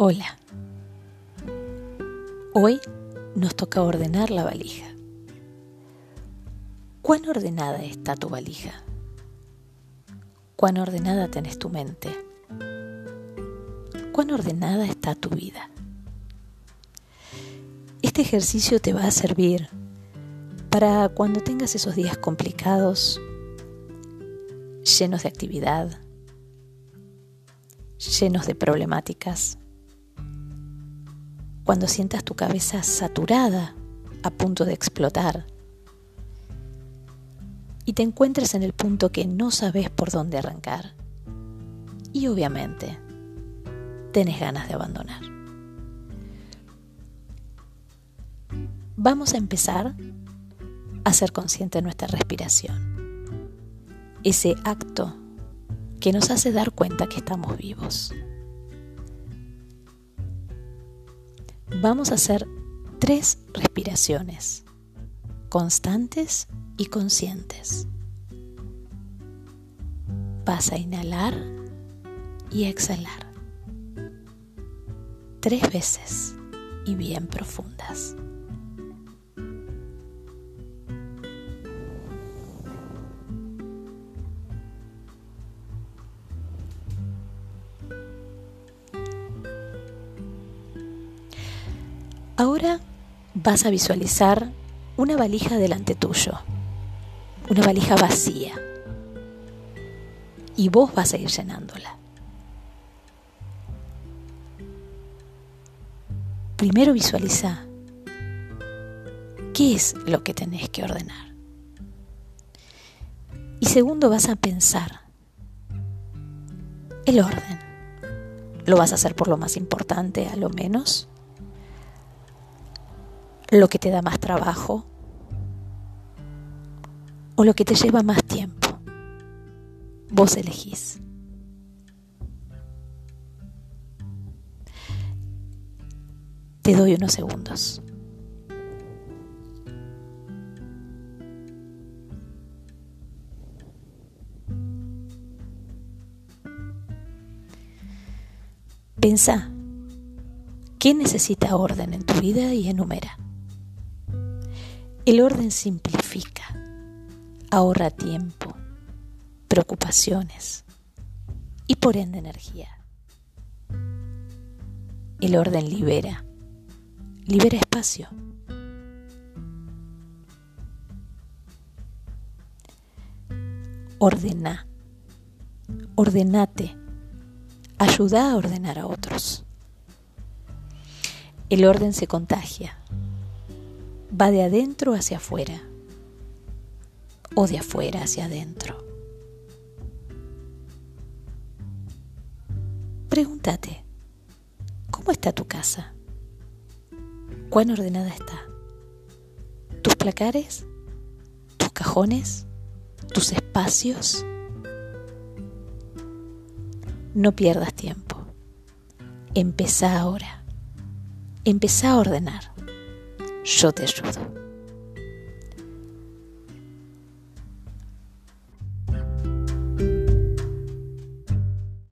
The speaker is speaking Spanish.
Hola. Hoy nos toca ordenar la valija. ¿Cuán ordenada está tu valija? ¿Cuán ordenada tenés tu mente? ¿Cuán ordenada está tu vida? Este ejercicio te va a servir para cuando tengas esos días complicados, llenos de actividad, llenos de problemáticas, cuando sientas tu cabeza saturada, a punto de explotar, y te encuentres en el punto que no sabes por dónde arrancar. Y obviamente, tenés ganas de abandonar. Vamos a empezar a ser consciente de nuestra respiración. Ese acto que nos hace dar cuenta que estamos vivos. Vamos a hacer tres respiraciones constantes y conscientes. Vas a inhalar y exhalar tres veces y bien profundas. Ahora vas a visualizar una valija delante tuyo, una valija vacía, y vos vas a ir llenándola. Primero visualiza qué es lo que tenés que ordenar. Y segundo vas a pensar el orden. ¿Lo vas a hacer por lo más importante a lo menos? Lo que te da más trabajo o lo que te lleva más tiempo. Vos elegís. Te doy unos segundos. Pensa, ¿qué necesita orden en tu vida y enumera? El orden simplifica, ahorra tiempo, preocupaciones y por ende energía. El orden libera, libera espacio. Ordena, ordenate, ayuda a ordenar a otros. El orden se contagia, va de adentro hacia afuera o de afuera hacia adentro. Pregúntate, ¿cómo está tu casa? ¿Cuán ordenada está? ¿Tus placares? ¿Tus cajones? ¿Tus espacios? No pierdas tiempo. Empezá ahora. Empezá a ordenar شده شدم